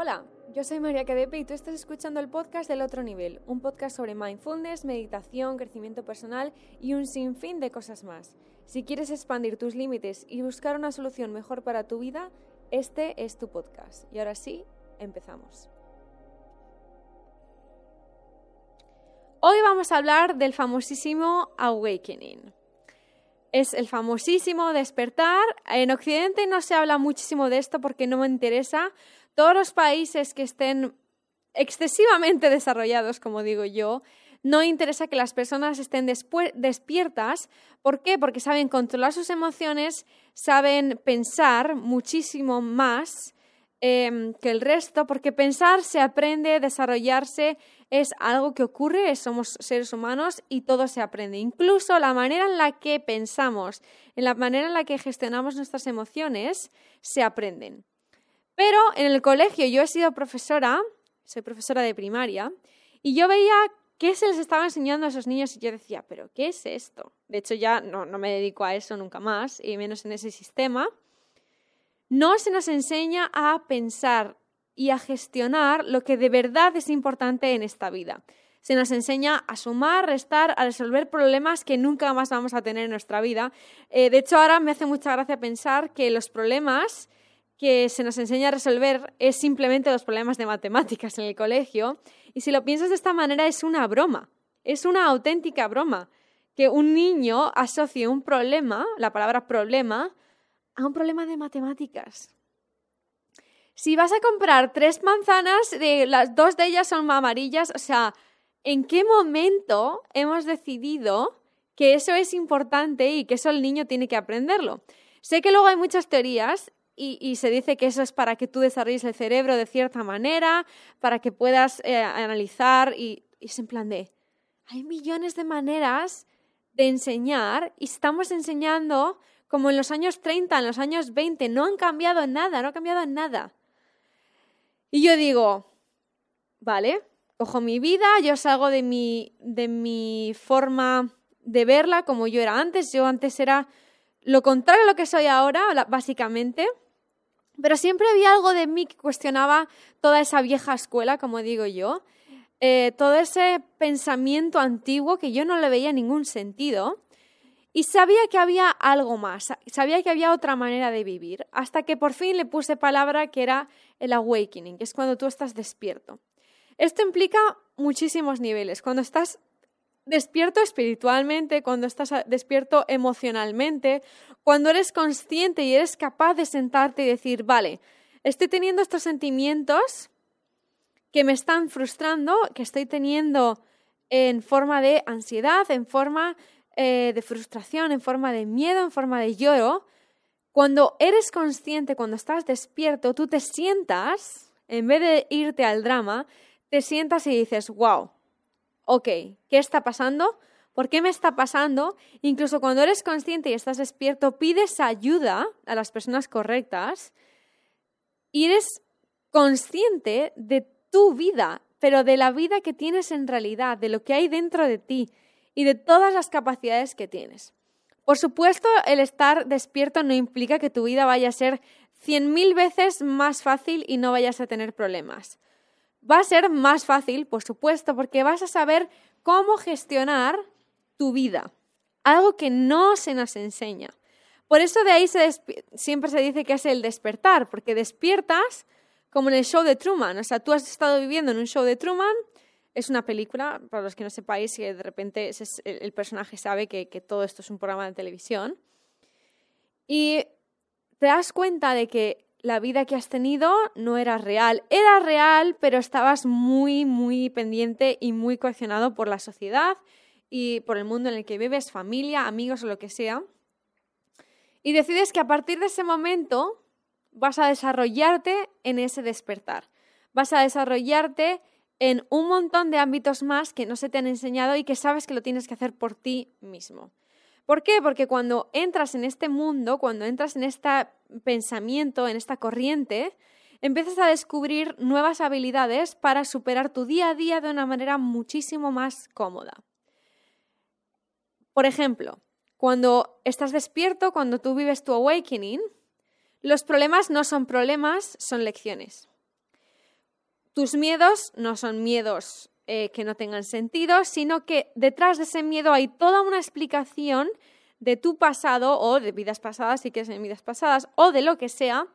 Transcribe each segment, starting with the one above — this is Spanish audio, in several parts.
Hola, yo soy María Cadepe y tú estás escuchando el podcast del otro nivel, un podcast sobre mindfulness, meditación, crecimiento personal y un sinfín de cosas más. Si quieres expandir tus límites y buscar una solución mejor para tu vida, este es tu podcast. Y ahora sí, empezamos. Hoy vamos a hablar del famosísimo awakening. Es el famosísimo despertar. En Occidente no se habla muchísimo de esto porque no me interesa, todos los países que estén excesivamente desarrollados, como digo yo, no interesa que las personas estén despiertas. ¿Por qué? Porque saben controlar sus emociones, saben pensar muchísimo más em, que el resto, porque pensar se aprende, desarrollarse es algo que ocurre, somos seres humanos y todo se aprende. Incluso la manera en la que pensamos, en la manera en la que gestionamos nuestras emociones, se aprenden. Pero en el colegio yo he sido profesora, soy profesora de primaria, y yo veía qué se les estaba enseñando a esos niños y yo decía, pero ¿qué es esto? De hecho ya no, no me dedico a eso nunca más, y menos en ese sistema. No se nos enseña a pensar y a gestionar lo que de verdad es importante en esta vida. Se nos enseña a sumar, restar, a resolver problemas que nunca más vamos a tener en nuestra vida. Eh, de hecho, ahora me hace mucha gracia pensar que los problemas que se nos enseña a resolver es simplemente los problemas de matemáticas en el colegio. Y si lo piensas de esta manera, es una broma, es una auténtica broma. Que un niño asocie un problema, la palabra problema, a un problema de matemáticas. Si vas a comprar tres manzanas, las dos de ellas son amarillas, o sea, ¿en qué momento hemos decidido que eso es importante y que eso el niño tiene que aprenderlo? Sé que luego hay muchas teorías y, se dice que eso es para que tú desarrolles el cerebro de cierta manera, para que puedas eh, analizar y, es en plan de, hay millones de maneras de enseñar y estamos enseñando como en los años 30, en los años 20, no han cambiado nada, no ha cambiado nada. Y yo digo, vale, cojo mi vida, yo salgo de mi, de mi forma de verla como yo era antes, yo antes era lo contrario a lo que soy ahora, básicamente. Pero siempre había algo de mí que cuestionaba toda esa vieja escuela, como digo yo, eh, todo ese pensamiento antiguo que yo no le veía ningún sentido. Y sabía que había algo más, sabía que había otra manera de vivir, hasta que por fin le puse palabra que era el awakening, que es cuando tú estás despierto. Esto implica muchísimos niveles. Cuando estás despierto espiritualmente, cuando estás despierto emocionalmente, cuando eres consciente y eres capaz de sentarte y decir, vale, estoy teniendo estos sentimientos que me están frustrando, que estoy teniendo en forma de ansiedad, en forma eh, de frustración, en forma de miedo, en forma de lloro. Cuando eres consciente, cuando estás despierto, tú te sientas, en vez de irte al drama, te sientas y dices, wow, ok, ¿qué está pasando? ¿Por qué me está pasando? Incluso cuando eres consciente y estás despierto, pides ayuda a las personas correctas y eres consciente de tu vida, pero de la vida que tienes en realidad, de lo que hay dentro de ti y de todas las capacidades que tienes. Por supuesto, el estar despierto no implica que tu vida vaya a ser cien mil veces más fácil y no vayas a tener problemas va a ser más fácil, por supuesto, porque vas a saber cómo gestionar tu vida, algo que no se nos enseña. Por eso de ahí siempre se dice que es el despertar, porque despiertas como en el show de Truman. O sea, tú has estado viviendo en un show de Truman, es una película, para los que no sepáis, que de repente el personaje sabe que todo esto es un programa de televisión. Y te das cuenta de que la vida que has tenido no era real. Era real, pero estabas muy, muy pendiente y muy coaccionado por la sociedad y por el mundo en el que vives, familia, amigos o lo que sea. Y decides que a partir de ese momento vas a desarrollarte en ese despertar. Vas a desarrollarte en un montón de ámbitos más que no se te han enseñado y que sabes que lo tienes que hacer por ti mismo. ¿Por qué? Porque cuando entras en este mundo, cuando entras en este pensamiento, en esta corriente, empiezas a descubrir nuevas habilidades para superar tu día a día de una manera muchísimo más cómoda. Por ejemplo, cuando estás despierto, cuando tú vives tu awakening, los problemas no son problemas, son lecciones. tus miedos no son miedos eh, que no tengan sentido, sino que detrás de ese miedo hay toda una explicación de tu pasado o de vidas pasadas, si quieres en vidas pasadas, o de lo que sea,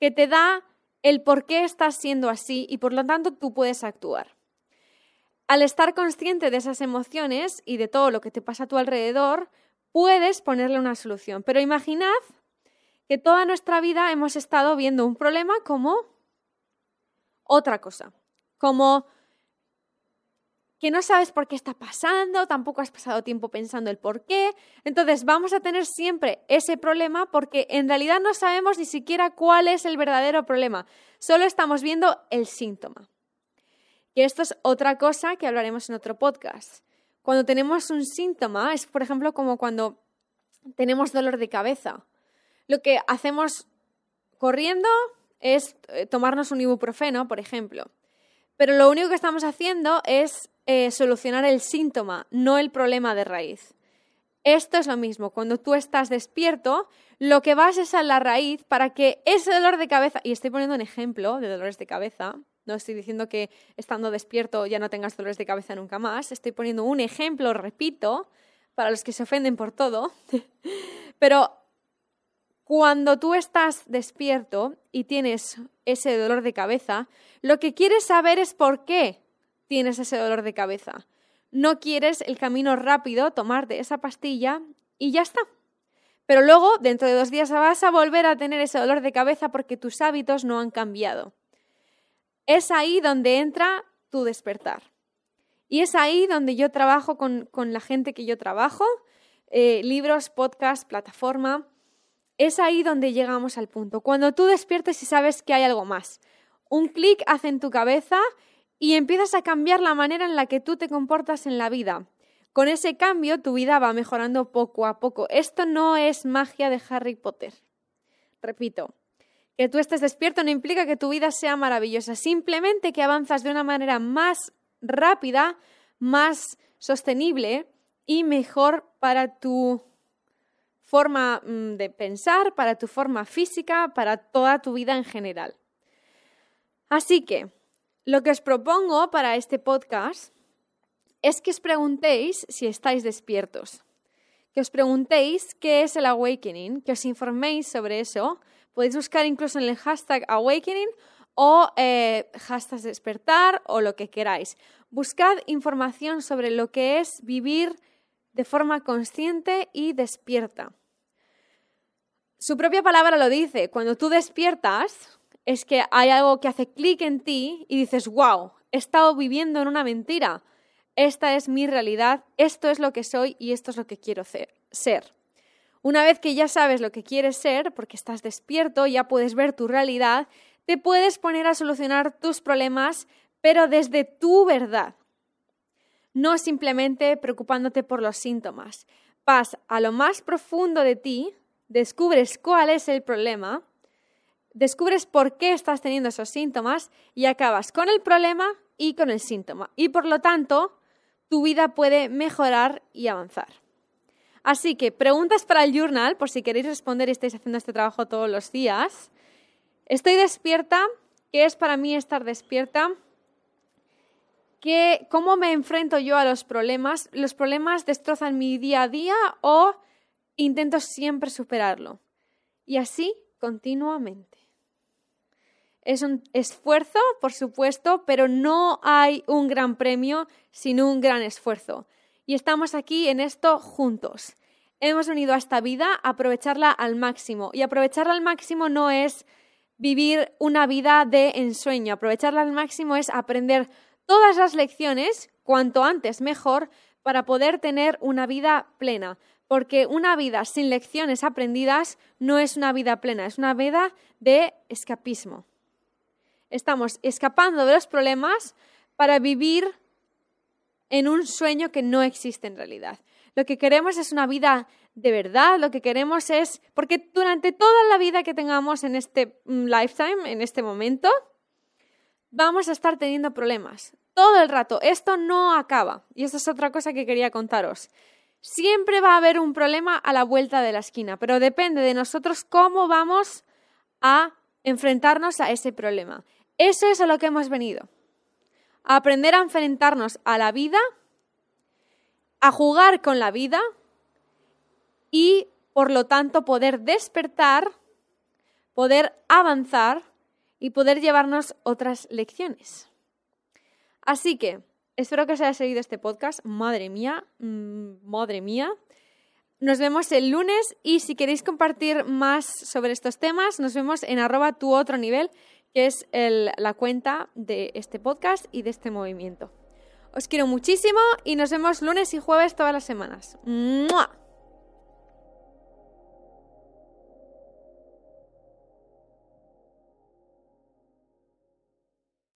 que te da el por qué estás siendo así y por lo tanto tú puedes actuar. Al estar consciente de esas emociones y de todo lo que te pasa a tu alrededor, puedes ponerle una solución. Pero imaginad que toda nuestra vida hemos estado viendo un problema como otra cosa, como que no sabes por qué está pasando, tampoco has pasado tiempo pensando el por qué. Entonces vamos a tener siempre ese problema porque en realidad no sabemos ni siquiera cuál es el verdadero problema, solo estamos viendo el síntoma. Y esto es otra cosa que hablaremos en otro podcast. Cuando tenemos un síntoma, es por ejemplo como cuando tenemos dolor de cabeza. Lo que hacemos corriendo es eh, tomarnos un ibuprofeno, por ejemplo. Pero lo único que estamos haciendo es eh, solucionar el síntoma, no el problema de raíz. Esto es lo mismo, cuando tú estás despierto, lo que vas es a la raíz para que ese dolor de cabeza, y estoy poniendo un ejemplo de dolores de cabeza, no estoy diciendo que estando despierto ya no tengas dolores de cabeza nunca más, estoy poniendo un ejemplo, repito, para los que se ofenden por todo, pero cuando tú estás despierto y tienes ese dolor de cabeza, lo que quieres saber es por qué tienes ese dolor de cabeza. No quieres el camino rápido, tomarte esa pastilla y ya está. Pero luego, dentro de dos días, vas a volver a tener ese dolor de cabeza porque tus hábitos no han cambiado. Es ahí donde entra tu despertar. Y es ahí donde yo trabajo con, la gente que yo trabajo, eh, libros, podcast, plataforma es ahí donde llegamos al punto. Cuando tú despiertes y sabes que hay algo más. Un clic hace en tu cabeza y empiezas a cambiar la manera en la que tú te comportas en la vida. Con ese cambio tu vida va mejorando poco a poco. Esto no es magia de Harry Potter. Repito, que tú estés despierto no implica que tu vida sea maravillosa, simplemente que avanzas de una manera más rápida, más sostenible y mejor para tu forma mm, de pensar, para tu forma física, para toda tu vida en general. Así que, lo que os propongo para este podcast es que os preguntéis si estáis despiertos, que os preguntéis qué es el awakening, que os informéis sobre eso. Podéis buscar incluso en el hashtag awakening o eh, hashtag despertar o lo que queráis. Buscad información sobre lo que es vivir de forma consciente y despierta. Su propia palabra lo dice, cuando tú despiertas es que hay algo que hace clic en ti y dices, wow, he estado viviendo en una mentira, esta es mi realidad, esto es lo que soy y esto es lo que quiero ser. Una vez que ya sabes lo que quieres ser, porque estás despierto, ya puedes ver tu realidad, te puedes poner a solucionar tus problemas, pero desde tu verdad no simplemente preocupándote por los síntomas. Vas a lo más profundo de ti, descubres cuál es el problema, descubres por qué estás teniendo esos síntomas y acabas con el problema y con el síntoma. Y por lo tanto, tu vida puede mejorar y avanzar. Así que preguntas para el journal, por si queréis responder y estáis haciendo este trabajo todos los días. Estoy despierta. ¿Qué es para mí estar despierta? cómo me enfrento yo a los problemas. ¿Los problemas destrozan mi día a día o intento siempre superarlo? Y así continuamente. Es un esfuerzo, por supuesto, pero no hay un gran premio sin un gran esfuerzo. Y estamos aquí en esto juntos. Hemos venido a esta vida a aprovecharla al máximo. Y aprovecharla al máximo no es vivir una vida de ensueño. Aprovecharla al máximo es aprender todas las lecciones, cuanto antes mejor, para poder tener una vida plena. Porque una vida sin lecciones aprendidas no es una vida plena, es una vida de escapismo. Estamos escapando de los problemas para vivir en un sueño que no existe en realidad. Lo que queremos es una vida de verdad, lo que queremos es, porque durante toda la vida que tengamos en este mm, lifetime, en este momento, vamos a estar teniendo problemas. Todo el rato. Esto no acaba. Y esta es otra cosa que quería contaros. Siempre va a haber un problema a la vuelta de la esquina, pero depende de nosotros cómo vamos a enfrentarnos a ese problema. Eso es a lo que hemos venido. aprender a enfrentarnos a la vida, a jugar con la vida y, por lo tanto, poder despertar, poder avanzar y poder llevarnos otras lecciones. Así que, espero que os haya seguido este podcast. Madre mía, mm, madre mía. Nos vemos el lunes y si queréis compartir más sobre estos temas, nos vemos en arroba tu otro nivel, que es la cuenta de este podcast y de este movimiento. Os quiero muchísimo y nos vemos lunes y jueves todas las semanas. ¡Mua!